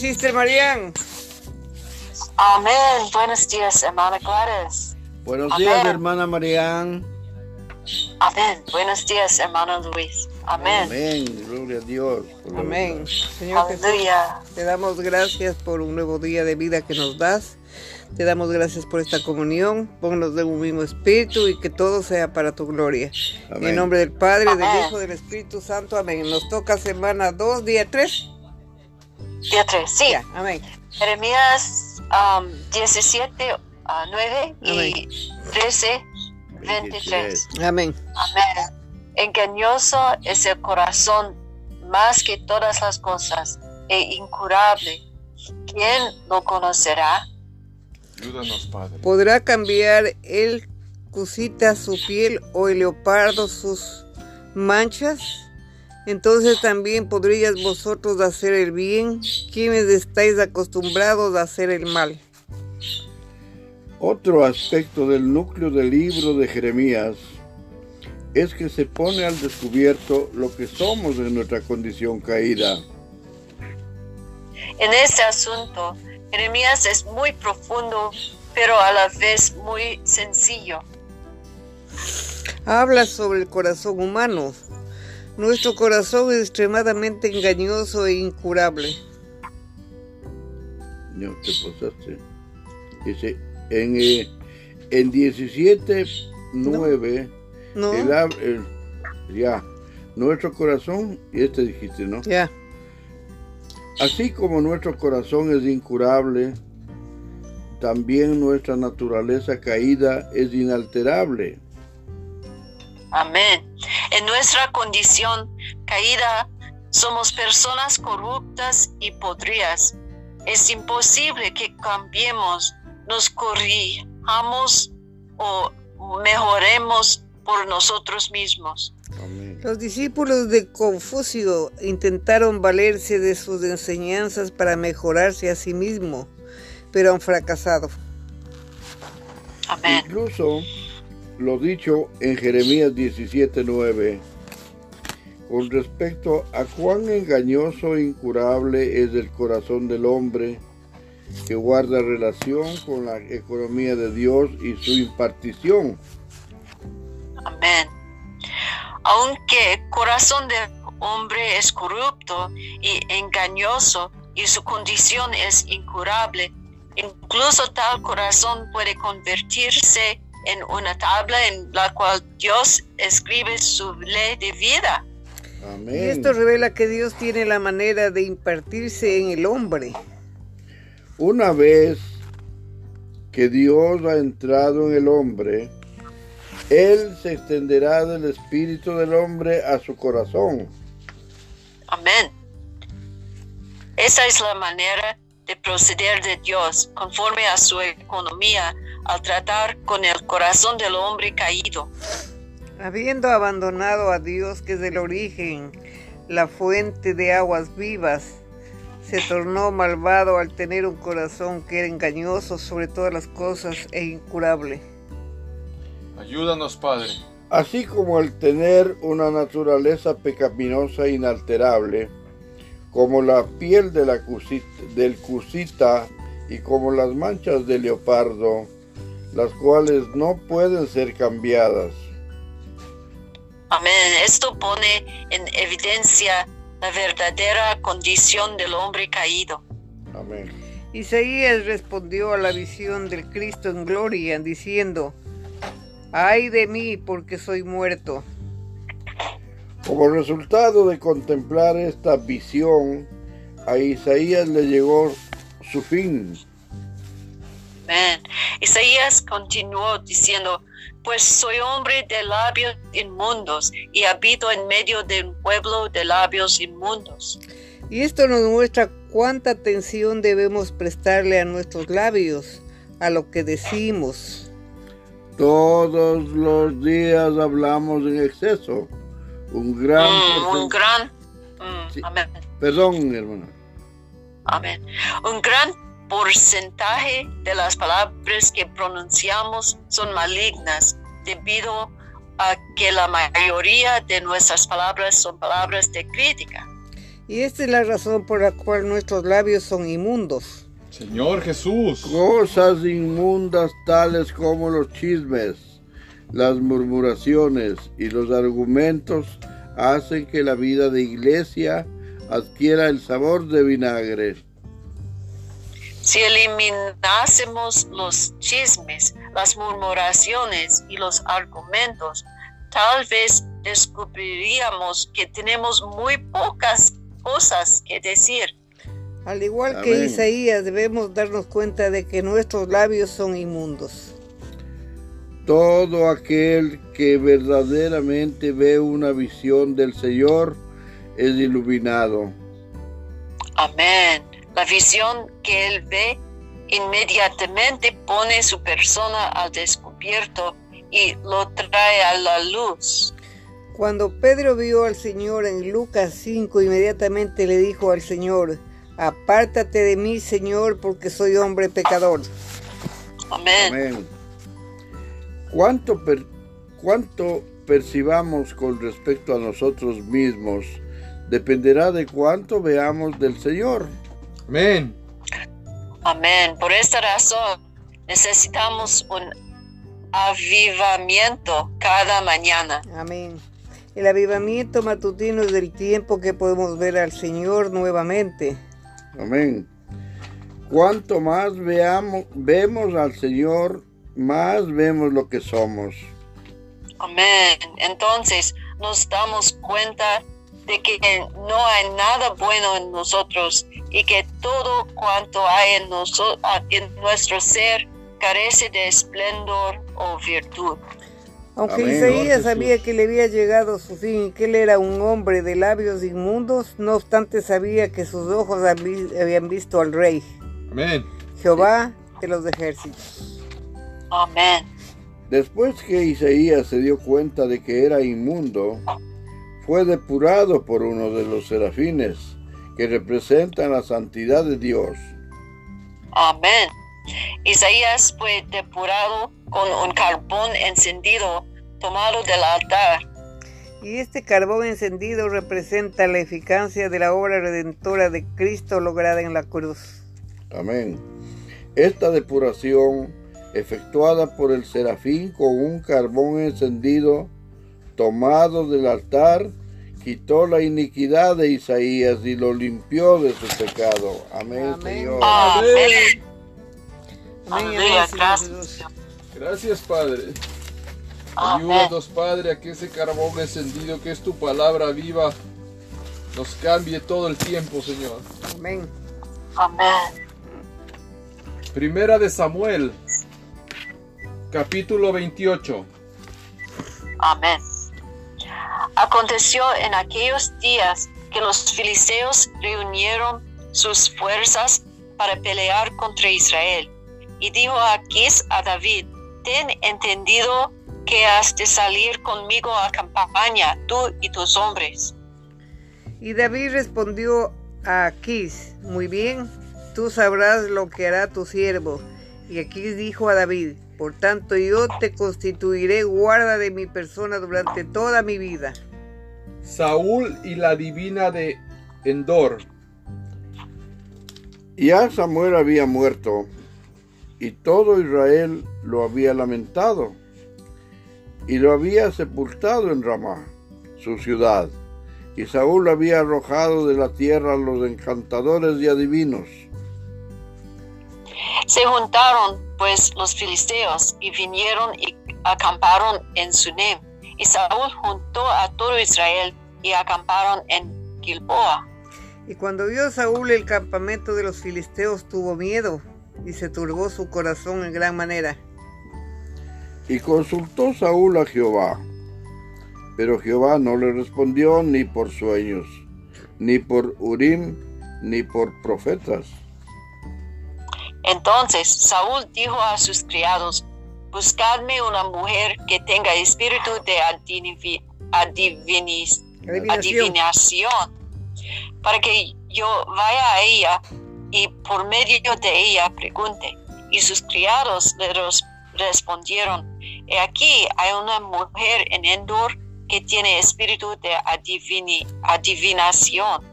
Sister Marian. Amén. Buenos días, hermana Gladys. Buenos días, hermana Marian. Amén. Buenos días, hermano Luis. Amén. Amén. Gloria a Dios. Amén. Señor Jesús, te damos gracias por un nuevo día de vida que nos das. Te damos gracias por esta comunión. Ponnos de un mismo espíritu y que todo sea para tu gloria. En nombre del Padre, del Hijo, del Espíritu Santo. Amén. Nos toca semana 2, día 3. Día 3, sí. amén. Jeremías 17, 9 y 13, 23. Amén. Amén. Engañoso es el corazón más que todas las cosas e incurable. ¿Quién lo conocerá? Ayúdanos, Padre. ¿Podrá cambiar el cusita su piel o el leopardo sus manchas? Entonces también podrías vosotros hacer el bien, quienes estáis acostumbrados a hacer el mal. Otro aspecto del núcleo del libro de Jeremías es que se pone al descubierto lo que somos en nuestra condición caída. En este asunto, Jeremías es muy profundo, pero a la vez muy sencillo. Habla sobre el corazón humano. Nuestro corazón es extremadamente engañoso e incurable. No, te pasaste. Dice, en, eh, en 17, 9, ya, nuestro corazón, y este dijiste, ¿no? Ya. Así como nuestro corazón es incurable, también nuestra naturaleza caída es inalterable. Amén. En nuestra condición caída somos personas corruptas y podridas. Es imposible que cambiemos, nos corrijamos o mejoremos por nosotros mismos. Los discípulos de Confucio intentaron valerse de sus enseñanzas para mejorarse a sí mismos, pero han fracasado. Amén. Incluso lo dicho en Jeremías 17:9 con respecto a cuán engañoso e incurable es el corazón del hombre que guarda relación con la economía de Dios y su impartición. Amén aunque el corazón del hombre es corrupto y engañoso y su condición es incurable, incluso tal corazón puede convertirse en una tabla en la cual Dios escribe su ley de vida. Amén. Y esto revela que Dios tiene la manera de impartirse en el hombre. Una vez que Dios ha entrado en el hombre, él se extenderá del espíritu del hombre a su corazón. Amén. Esa es la manera de proceder de Dios conforme a su economía al tratar con el corazón del hombre caído. Habiendo abandonado a Dios que es el origen, la fuente de aguas vivas, se tornó malvado al tener un corazón que era engañoso sobre todas las cosas e incurable. Ayúdanos, Padre. Así como al tener una naturaleza pecaminosa e inalterable, como la piel de la del cusita y como las manchas de leopardo, las cuales no pueden ser cambiadas. Amén. Esto pone en evidencia la verdadera condición del hombre caído. Amén. Isaías respondió a la visión del Cristo en gloria, diciendo, ay de mí porque soy muerto. Como resultado de contemplar esta visión, a Isaías le llegó su fin. Amén. Isaías continuó diciendo, pues soy hombre de labios inmundos y habito en medio de un pueblo de labios inmundos. Y esto nos muestra cuánta atención debemos prestarle a nuestros labios, a lo que decimos. Todos los días hablamos en exceso. Un gran... Mm, un gran... Mm, amén. Perdón, hermano. Amén. Un gran porcentaje de las palabras que pronunciamos son malignas debido a que la mayoría de nuestras palabras son palabras de crítica. Y esta es la razón por la cual nuestros labios son inmundos. Señor Jesús. Cosas inmundas tales como los chismes, las murmuraciones y los argumentos hacen que la vida de iglesia adquiera el sabor de vinagre. Si eliminásemos los chismes, las murmuraciones y los argumentos, tal vez descubriríamos que tenemos muy pocas cosas que decir. Al igual que Isaías, debemos darnos cuenta de que nuestros labios son inmundos. Todo aquel que verdaderamente ve una visión del Señor es iluminado. Amén. La visión que él ve inmediatamente pone su persona al descubierto y lo trae a la luz. Cuando Pedro vio al Señor en Lucas 5, inmediatamente le dijo al Señor, apártate de mí, Señor, porque soy hombre pecador. Amén. ¿Cuánto, ¿Cuánto percibamos con respecto a nosotros mismos dependerá de cuánto veamos del Señor? Amén. Amén. Por esta razón necesitamos un avivamiento cada mañana. Amén. El avivamiento matutino es del tiempo que podemos ver al Señor nuevamente. Amén. Cuanto más veamos, vemos al Señor, más vemos lo que somos. Amén. Entonces nos damos cuenta de que no hay nada bueno en nosotros y que todo cuanto hay en, en nuestro ser carece de esplendor o virtud. Aunque Isaías sabía que le había llegado su fin y que él era un hombre de labios inmundos, no obstante sabía que sus ojos habían visto al rey. Amén. Jehová de los ejércitos. Amén. Después que Isaías se dio cuenta de que era inmundo, fue depurado por uno de los serafines que representan la santidad de Dios. Amén. Isaías fue depurado con un carbón encendido tomado del altar. Y este carbón encendido representa la eficacia de la obra redentora de Cristo lograda en la cruz. Amén. Esta depuración, efectuada por el serafín con un carbón encendido tomado del altar, quitó la iniquidad de Isaías y lo limpió de su pecado. Amén, Señor. Amén. Amén. Gracias. Gracias, Padre. Ayúdanos, Padre, a que ese carbón encendido, que es tu palabra viva, nos cambie todo el tiempo, Señor. Amén. Amén. Primera de Samuel, capítulo 28. Amén. Aconteció en aquellos días que los filisteos reunieron sus fuerzas para pelear contra Israel. Y dijo Aquís a David, ten entendido que has de salir conmigo a campaña, tú y tus hombres. Y David respondió a Aquís, muy bien, tú sabrás lo que hará tu siervo. Y Aquís dijo a David, por tanto yo te constituiré guarda de mi persona durante toda mi vida. Saúl y la divina de Endor. Ya Samuel había muerto y todo Israel lo había lamentado y lo había sepultado en Ramá, su ciudad. Y Saúl había arrojado de la tierra a los encantadores y adivinos. Se juntaron pues los filisteos y vinieron y acamparon en Sunem. Y Saúl juntó a todo Israel y acamparon en Gilboa. Y cuando vio Saúl el campamento de los filisteos tuvo miedo y se turbó su corazón en gran manera. Y consultó Saúl a Jehová, pero Jehová no le respondió ni por sueños, ni por Urim, ni por profetas. Entonces Saúl dijo a sus criados, buscadme una mujer que tenga espíritu de adivinación, para que yo vaya a ella y por medio de ella pregunte. Y sus criados le respondieron, He aquí hay una mujer en Endor que tiene espíritu de adivinación.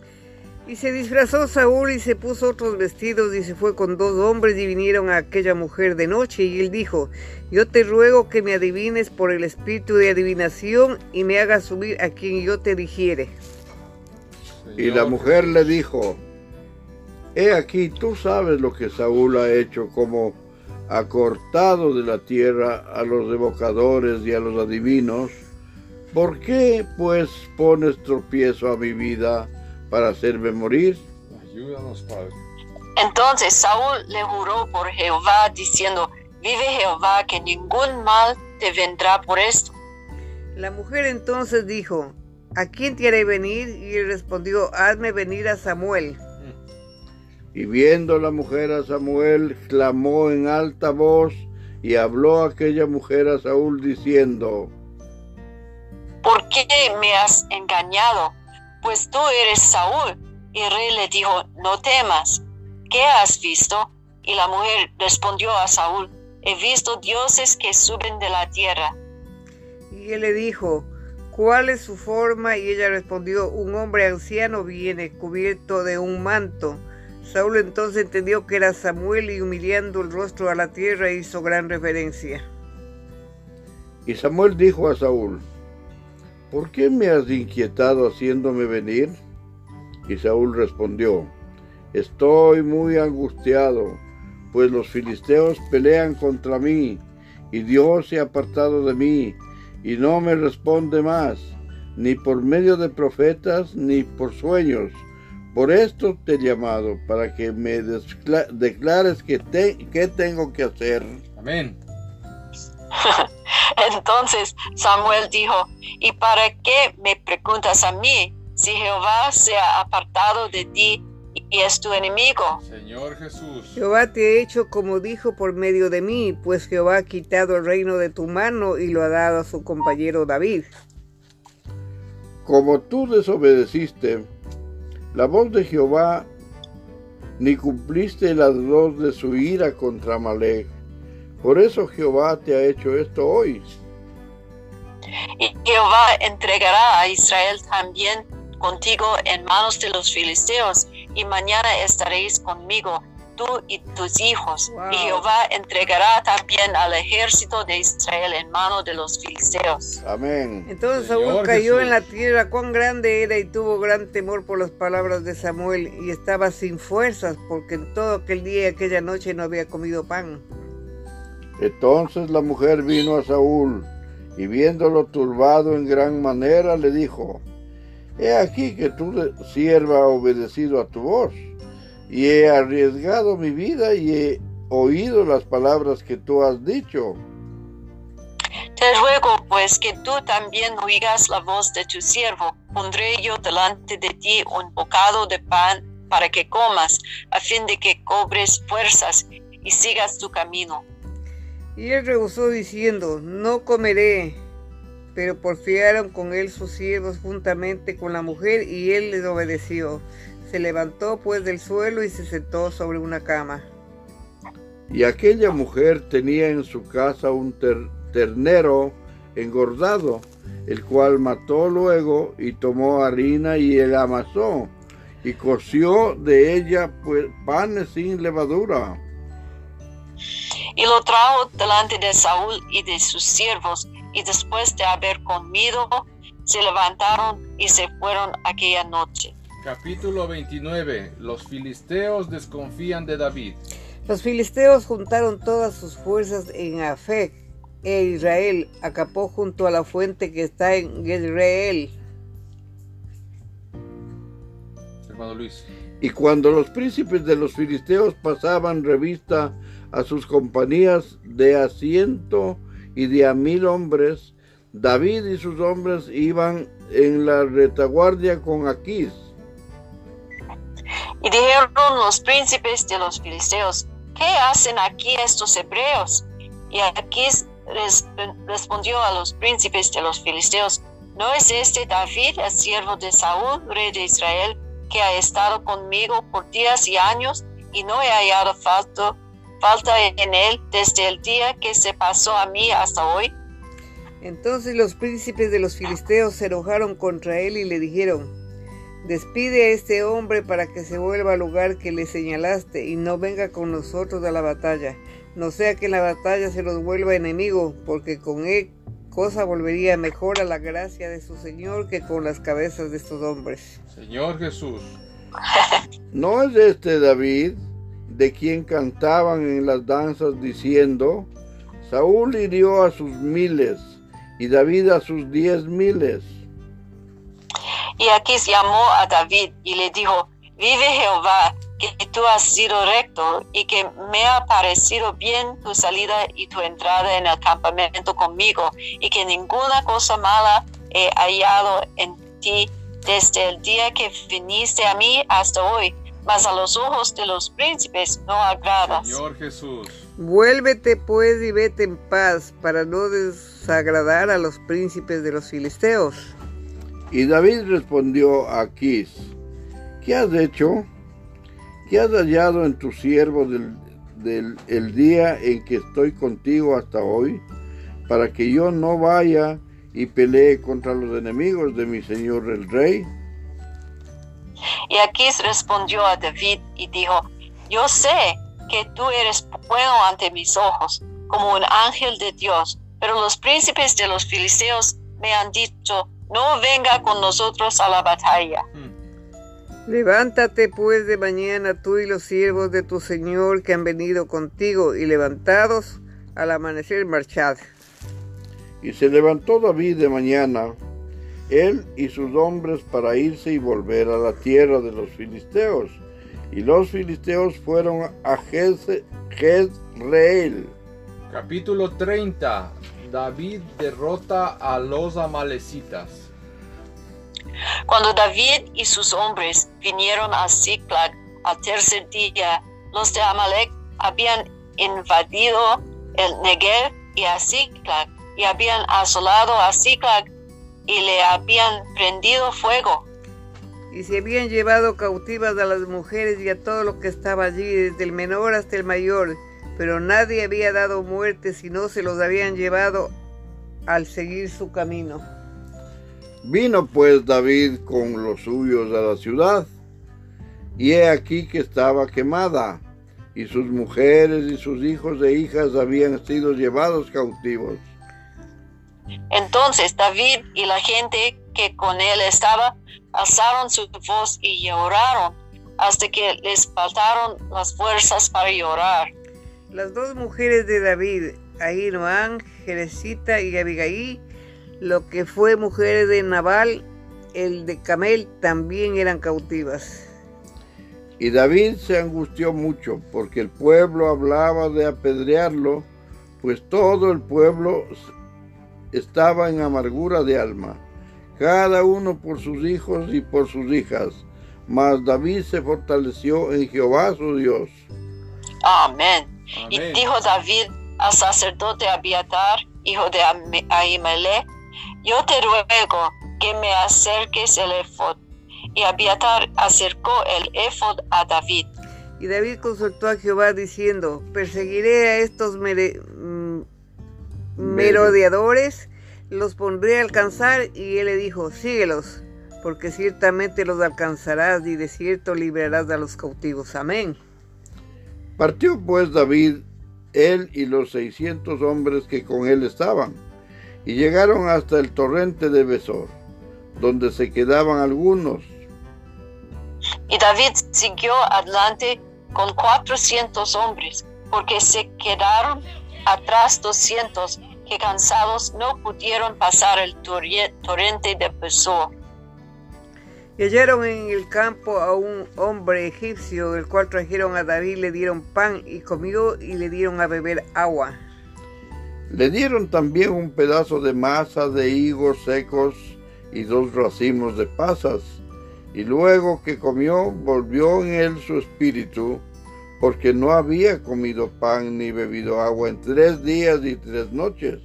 Y se disfrazó Saúl y se puso otros vestidos y se fue con dos hombres y vinieron a aquella mujer de noche y él dijo, yo te ruego que me adivines por el espíritu de adivinación y me hagas subir a quien yo te dijere. Y la mujer le dijo, he aquí, tú sabes lo que Saúl ha hecho, como ha cortado de la tierra a los evocadores y a los adivinos. ¿Por qué pues pones tropiezo a mi vida? Para hacerme morir. Ayúdanos, Padre. Entonces Saúl le juró por Jehová, diciendo, vive Jehová, que ningún mal te vendrá por esto. La mujer entonces dijo, ¿a quién haré venir? Y él respondió, hazme venir a Samuel. Y viendo la mujer a Samuel, clamó en alta voz y habló aquella mujer a Saúl diciendo, ¿Por qué me has engañado? Pues tú eres Saúl. Y el rey le dijo, no temas, ¿qué has visto? Y la mujer respondió a Saúl, he visto dioses que suben de la tierra. Y él le dijo, ¿cuál es su forma? Y ella respondió, un hombre anciano viene cubierto de un manto. Saúl entonces entendió que era Samuel y humillando el rostro a la tierra hizo gran reverencia. Y Samuel dijo a Saúl, ¿por qué me has inquietado haciéndome venir? Y Saúl respondió, estoy muy angustiado, pues los filisteos pelean contra mí, y Dios se ha apartado de mí, y no me responde más, ni por medio de profetas, ni por sueños. Por esto te he llamado, para que me declares qué tengo que hacer. Amén. Entonces Samuel dijo, ¿y para qué me preguntas a mí si Jehová se ha apartado de ti y es tu enemigo? Señor Jesús. Jehová te ha hecho como dijo por medio de mí, pues Jehová ha quitado el reino de tu mano y lo ha dado a su compañero David. Como tú desobedeciste la voz de Jehová, ni cumpliste la voz de su ira contra Malek, por eso Jehová te ha hecho esto hoy. Y Jehová entregará a Israel también contigo en manos de los filisteos, y mañana estaréis conmigo, tú y tus hijos. Y Jehová entregará también al ejército de Israel en manos de los filisteos. Amén. Entonces Saúl cayó en la tierra, cuán grande era y tuvo gran temor por las palabras de Samuel, y estaba sin fuerzas, porque en todo aquel día y aquella noche no había comido pan. Entonces la mujer vino a Saúl y viéndolo turbado en gran manera le dijo, He aquí que tu sierva ha obedecido a tu voz y he arriesgado mi vida y he oído las palabras que tú has dicho. Te ruego pues que tú también oigas la voz de tu siervo. Pondré yo delante de ti un bocado de pan para que comas, a fin de que cobres fuerzas y sigas tu camino. Y él rehusó diciendo, no comeré. Pero porfiaron con él sus siervos juntamente con la mujer y él les obedeció. Se levantó pues del suelo y se sentó sobre una cama. Y aquella mujer tenía en su casa un ternero engordado, el cual mató luego y tomó harina y él amasó y coció de ella pues, panes sin levadura y lo trajo delante de Saúl y de sus siervos, y después de haber comido, se levantaron y se fueron aquella noche. Capítulo 29. Los filisteos desconfían de David. Los filisteos juntaron todas sus fuerzas en Afec, e Israel acapó junto a la fuente que está en Israel. Hermano Luis. Y cuando los príncipes de los filisteos pasaban revista a sus compañías de a ciento y de a mil hombres. David y sus hombres iban en la retaguardia con Aquís. Y dijeron los príncipes de los filisteos, ¿qué hacen aquí estos hebreos? Y Aquís respondió a los príncipes de los filisteos, ¿no es este David, el siervo de Saúl, rey de Israel, que ha estado conmigo por días y años y no he hallado falta falta en él desde el día que se pasó a mí hasta hoy? Entonces los príncipes de los filisteos se enojaron contra él y le dijeron, Despide a este hombre para que se vuelva al lugar que le señalaste y no venga con nosotros a la batalla. No sea que en la batalla se los vuelva enemigo, porque con él cosa volvería mejor a la gracia de su Señor que con las cabezas de estos hombres. Señor Jesús. ¿No es este David de quien cantaban en las danzas diciendo, Saúl hirió a sus miles y David a sus diez miles? Y Aquís llamó a David y le dijo, vive Jehová, que tú has sido recto y que me ha parecido bien tu salida y tu entrada en el campamento conmigo y que ninguna cosa mala he hallado en ti desde el día que viniste a mí hasta hoy, mas a los ojos de los príncipes no agradas. Señor Jesús. Vuélvete pues y vete en paz para no desagradar a los príncipes de los filisteos. Y David respondió a Aquís, ¿qué has hecho? ¿Qué has hallado en tu siervo del, el día en que estoy contigo hasta hoy? Para que yo no vaya y pelee contra los enemigos de mi señor el rey. Y Aquís respondió a David y dijo, yo sé que tú eres bueno ante mis ojos, como un ángel de Dios, pero los príncipes de los filisteos me han dicho, no venga con nosotros a la batalla. Hmm. Levántate pues de mañana tú y los siervos de tu Señor que han venido contigo y levantados al amanecer marchad. Y se levantó David de mañana, él y sus hombres para irse y volver a la tierra de los filisteos. Y los filisteos fueron a Jezreel. Capítulo 30. David derrota a los amalecitas. Cuando David y sus hombres vinieron a Ziklag al tercer día, los de Amalek habían invadido el Negev y a Ziklag y habían asolado a Ziklag y le habían prendido fuego. Y se habían llevado cautivas a las mujeres y a todo lo que estaba allí, desde el menor hasta el mayor, pero nadie había dado muerte, sino se los habían llevado al seguir su camino. Vino pues David con los suyos a la ciudad, y he aquí que estaba quemada, y sus mujeres y sus hijos e hijas habían sido llevados cautivos. Entonces David y la gente que con él estaba alzaron su voz y lloraron hasta que les faltaron las fuerzas para llorar. Las dos mujeres de David, Ahinoam, Jerecita y Abigail, lo que fue mujer de Nabal, el de Camel, también eran cautivas. Y David se angustió mucho porque el pueblo hablaba de apedrearlo, pues todo el pueblo estaba en amargura de alma, cada uno por sus hijos y por sus hijas. Mas David se fortaleció en Jehová su Dios. Amén. Y dijo David al sacerdote Abiatar, hijo de Ahimelech, yo te ruego que me acerques el efod. Y Abiatar acercó el efod a David. Y David consultó a Jehová diciendo, perseguiré a estos merodeadores, los pondré a alcanzar. Y él le dijo, síguelos, porque ciertamente los alcanzarás y de cierto librarás a los cautivos. Amén. Partió pues David, él y los seiscientos hombres que con él estaban y llegaron hasta el torrente de Besor, donde se quedaban algunos. Y David siguió adelante con cuatrocientos hombres, porque se quedaron atrás doscientos que cansados no pudieron pasar el torrente de Besor. Y hallaron en el campo a un hombre egipcio, el cual trajeron a David, le dieron pan y comió y le dieron a beber agua. Le dieron también un pedazo de masa de higos secos y dos racimos de pasas. Y luego que comió, volvió en él su espíritu, porque no había comido pan ni bebido agua en tres días y tres noches.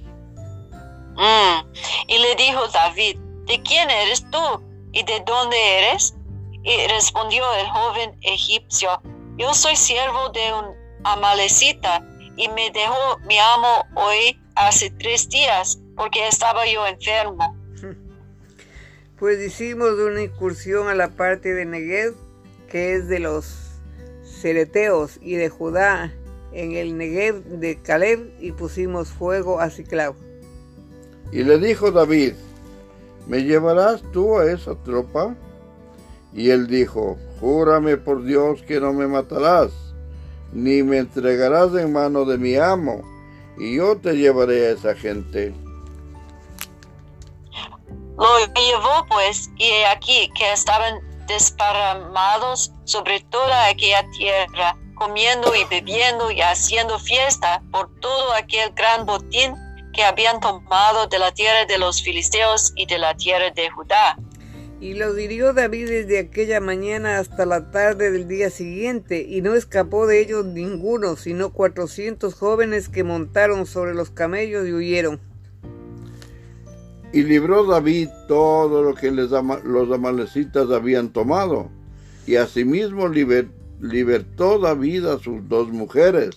Mm. Y le dijo David, ¿de quién eres tú? ¿Y de dónde eres? Y respondió el joven egipcio, yo soy siervo de un amalecita y me dejó mi amo hoy hace tres días porque estaba yo enfermo. Pues hicimos una incursión a la parte de Negev, que es de los Cereteos y de Judá, en el Negev de Caleb, y pusimos fuego a Ciclau. Y le dijo David, ¿me llevarás tú a esa tropa? Y él dijo, júrame por Dios que no me matarás, ni me entregarás en mano de mi amo, y yo te llevaré a esa gente. Lo llevó pues, y he aquí que estaban desparramados sobre toda aquella tierra, comiendo y bebiendo y haciendo fiesta por todo aquel gran botín que habían tomado de la tierra de los filisteos y de la tierra de Judá. Y lo dirigió David desde aquella mañana hasta la tarde del día siguiente, y no escapó de ellos ninguno, sino cuatrocientos jóvenes que montaron sobre los camellos y huyeron. Y libró David todo lo que les los amalecitas habían tomado, y asimismo libertó David a sus dos mujeres.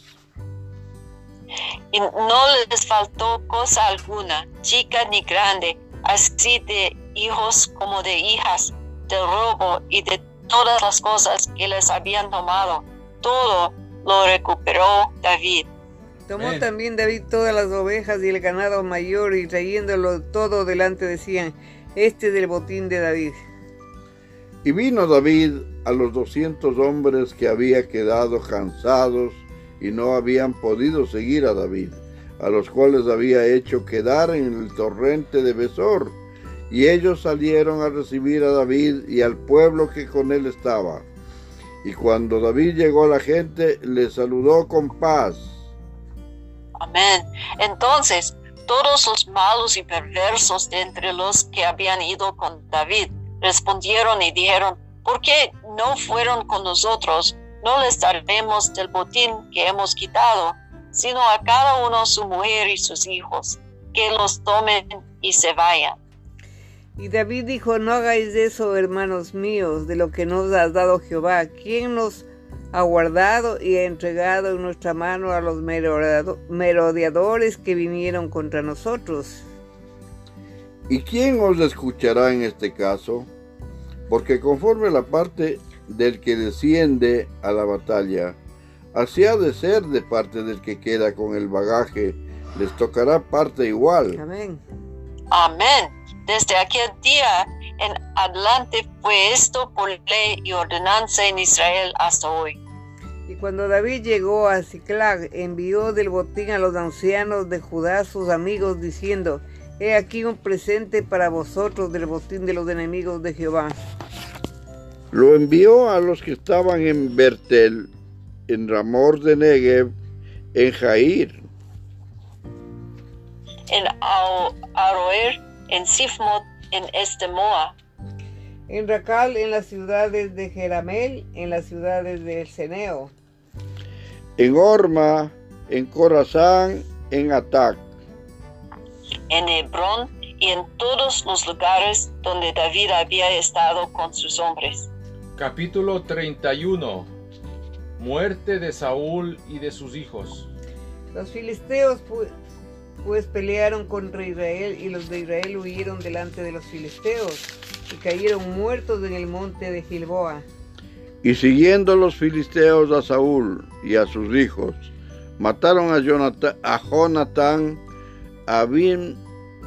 Y no les faltó cosa alguna, chica ni grande, así de hijos como de hijas, del robo y de todas las cosas que les habían tomado. Todo lo recuperó David. Tomó también David todas las ovejas y el ganado mayor y trayéndolo todo delante decían, este es el botín de David. Y vino David a los doscientos hombres que había quedado cansados y no habían podido seguir a David, a los cuales había hecho quedar en el torrente de Besor. Y ellos salieron a recibir a David y al pueblo que con él estaba. Y cuando David llegó a la gente, le saludó con paz Amén. Entonces, todos los malos y perversos de entre los que habían ido con David respondieron y dijeron, ¿por qué no fueron con nosotros? No les daremos del botín que hemos quitado, sino a cada uno su mujer y sus hijos, que los tomen y se vayan. Y David dijo, no hagáis eso, hermanos míos, de lo que nos ha dado Jehová. ¿Quién nos ha guardado y ha entregado en nuestra mano a los merodeadores que vinieron contra nosotros. ¿Y quién os escuchará en este caso? Porque conforme la parte del que desciende a la batalla, así ha de ser de parte del que queda con el bagaje, les tocará parte igual. Amén. Amén. Desde aquel día en adelante fue esto por ley y ordenanza en Israel hasta hoy. Y cuando David llegó a Ciclag, envió del botín a los ancianos de Judá sus amigos, diciendo, He aquí un presente para vosotros del botín de los enemigos de Jehová. Lo envió a los que estaban en Bertel, en Ramor de Negev, en Jair, en Aroer, en Sifmot, en Estemoa, en Racal, en las ciudades de Jeramel, en las ciudades de Ceneo, en Orma, en Corazán, en Atac, en Hebrón y en todos los lugares donde David había estado con sus hombres. Capítulo 31 Muerte de Saúl y de sus hijos. Los filisteos pues, pelearon contra Israel y los de Israel huyeron delante de los filisteos y cayeron muertos en el monte de Gilboa. Y siguiendo los filisteos a Saúl y a sus hijos, mataron a, Jonathan, a Jonatán, a Bin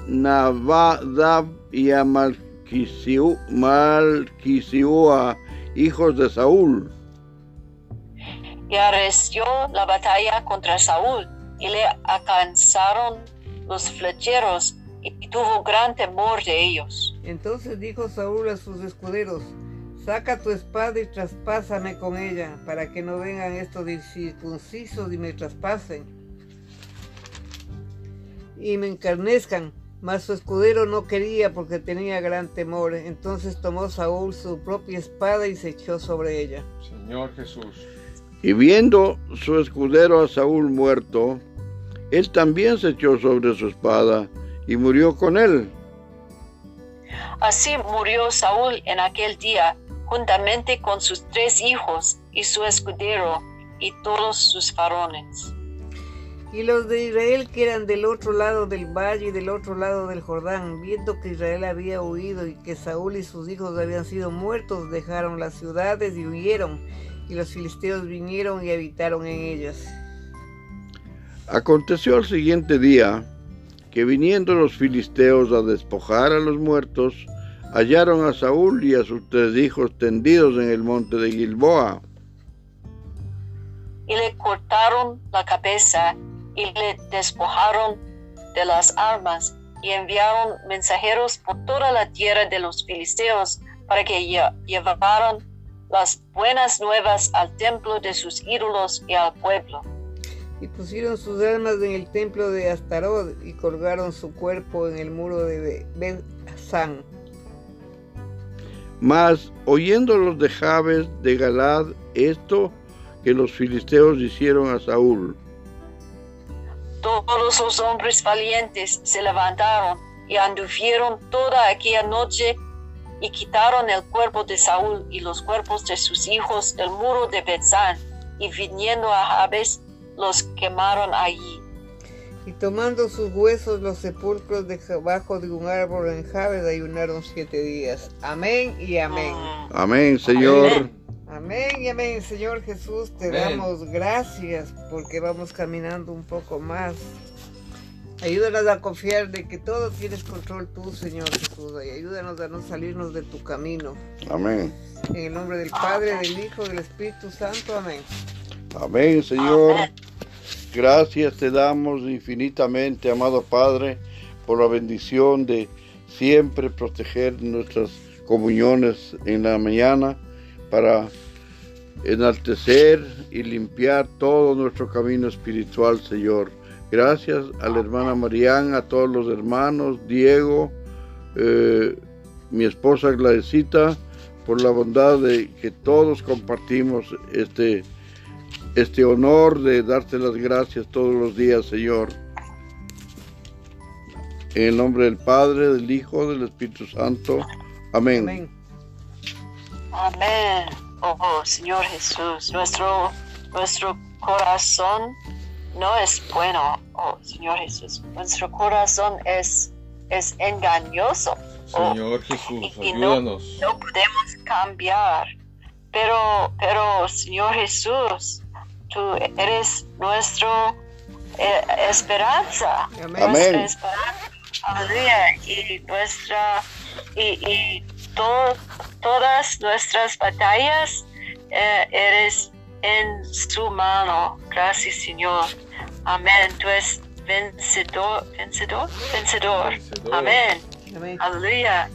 Nabadab y a Malquisiua, hijos de Saúl. Y arreció la batalla contra Saúl y le alcanzaron los flecheros y tuvo gran temor de ellos. Entonces dijo Saúl a sus escuderos, saca tu espada y traspásame con ella, para que no vengan estos incircuncisos y me traspasen y me encarnezcan. Mas su escudero no quería porque tenía gran temor. Entonces tomó Saúl su propia espada y se echó sobre ella. Señor Jesús. Y viendo su escudero a Saúl muerto, él también se echó sobre su espada y murió con él. Así murió Saúl en aquel día, juntamente con sus tres hijos y su escudero y todos sus varones. Y los de Israel que eran del otro lado del valle y del otro lado del Jordán, viendo que Israel había huido y que Saúl y sus hijos habían sido muertos, dejaron las ciudades y huyeron, y los filisteos vinieron y habitaron en ellas. Aconteció al siguiente día que viniendo los filisteos a despojar a los muertos, hallaron a Saúl y a sus tres hijos tendidos en el monte de Gilboa. Y le cortaron la cabeza y le despojaron de las armas y enviaron mensajeros por toda la tierra de los filisteos para que llevaran las buenas nuevas al templo de sus ídolos y al pueblo. Y pusieron sus armas en el templo de Astarot y colgaron su cuerpo en el muro de ben Mas oyendo los de Jabes de Galad esto que los filisteos hicieron a Saúl, todos los hombres valientes se levantaron y anduvieron toda aquella noche y quitaron el cuerpo de Saúl y los cuerpos de sus hijos del muro de Betzán y viniendo a Jabes los quemaron allí. Y tomando sus huesos los sepulcros debajo de un árbol en Jabes ayunaron siete días. Amén y amén. Mm. Amén, Señor. Amén y amén, Señor Jesús. Te damos gracias porque vamos caminando un poco más. Ayúdanos a confiar de que todo tienes control tú, Señor Jesús. Y ayúdanos a no salirnos de tu camino. Amén. En el nombre del Padre, del Hijo, del Espíritu Santo. Amén. Amén, Señor. Gracias te damos infinitamente, amado Padre, por la bendición de siempre proteger nuestras comuniones en la mañana para enaltecer y limpiar todo nuestro camino espiritual, Señor. Gracias a la hermana Mariana, a todos los hermanos, Diego, eh, mi esposa Gladesita, por la bondad de que todos compartimos este, este honor de darte las gracias todos los días, Señor. En el nombre del Padre, del Hijo, del Espíritu Santo. Amén. Amén. Oh Señor Jesús, nuestro, nuestro corazón no es bueno, oh Señor Jesús. Nuestro corazón es, es engañoso. Oh, Señor Jesús, ayúdanos. No, podemos cambiar. Pero, pero Señor Jesús, tú eres nuestro eh, esperanza. Amén. Nuestra esperanza. Y nuestra y, y todas nuestras batallas eh, eres en su mano. Gracias, Señor. Amén. Tú eres vencedor, vencedor, vencedor. Amén. Aleluya.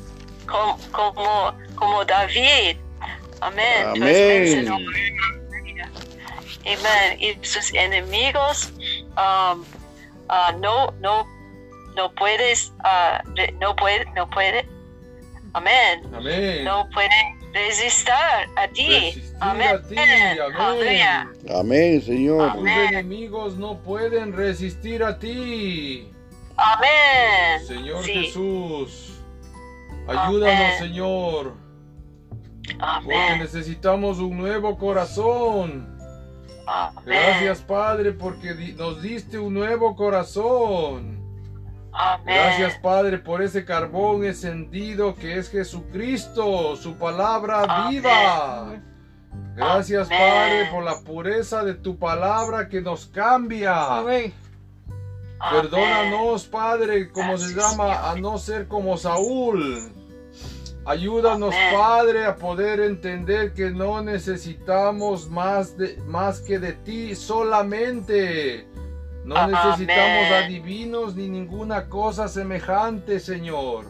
Como, como, como, David. Amén. Tú eres vencedor. Amén. Y sus enemigos um, uh, no, no, no puedes, uh, no puede, no puede Amén. Amén. No puede resistir a ti. Amén. Amén. Amén, Señor. Tus enemigos no pueden resistir a ti. Amén. Señor Jesús, ayúdanos, Señor. Amén. Porque necesitamos un nuevo corazón. Amén. Gracias, Padre, porque nos diste un nuevo corazón. Gracias Padre por ese carbón encendido que es Jesucristo, su palabra viva. Gracias Padre por la pureza de tu palabra que nos cambia. Perdónanos Padre, como se llama, a no ser como Saúl. Ayúdanos, Padre, a poder entender que no necesitamos más, de, más que de ti solamente. No necesitamos adivinos ni ninguna cosa semejante, Señor.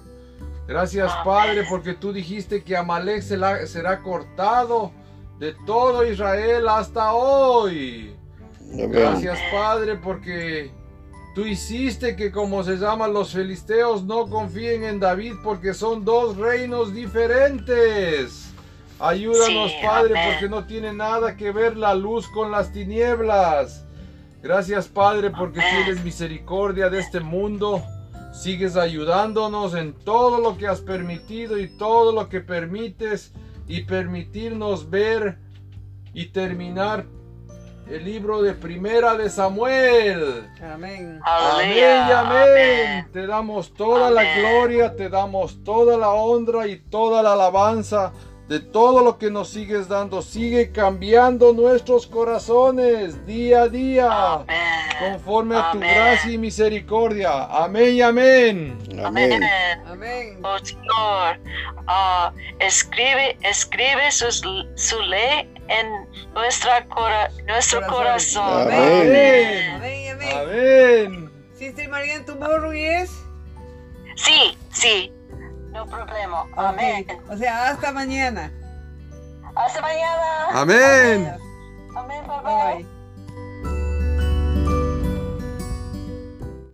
Gracias, Padre, porque tú dijiste que Amalek será cortado de todo Israel hasta hoy. Gracias, Padre, porque tú hiciste que, como se llaman los filisteos, no confíen en David porque son dos reinos diferentes. Ayúdanos, Padre, porque no tiene nada que ver la luz con las tinieblas. Gracias Padre porque tienes misericordia de este mundo. Sigues ayudándonos en todo lo que has permitido y todo lo que permites y permitirnos ver y terminar el libro de Primera de Samuel. Amén. Amén y amén. Te damos toda la gloria, te damos toda la honra y toda la alabanza de todo lo que nos sigues dando. Sigue cambiando nuestros corazones día a día. Conforme a tu gracia y misericordia. Amén y amén. Amén. Amén. Oh Señor, ah, escribe, escribe su, su, ley en nuestra nuestro corazón. Amén. Amén. Amén. Amén. Sister María, ¿tomorrow es? Sí, sí. No problema. Amén. O sea, hasta mañana. Hasta mañana. Amén. Amén. Bye bye.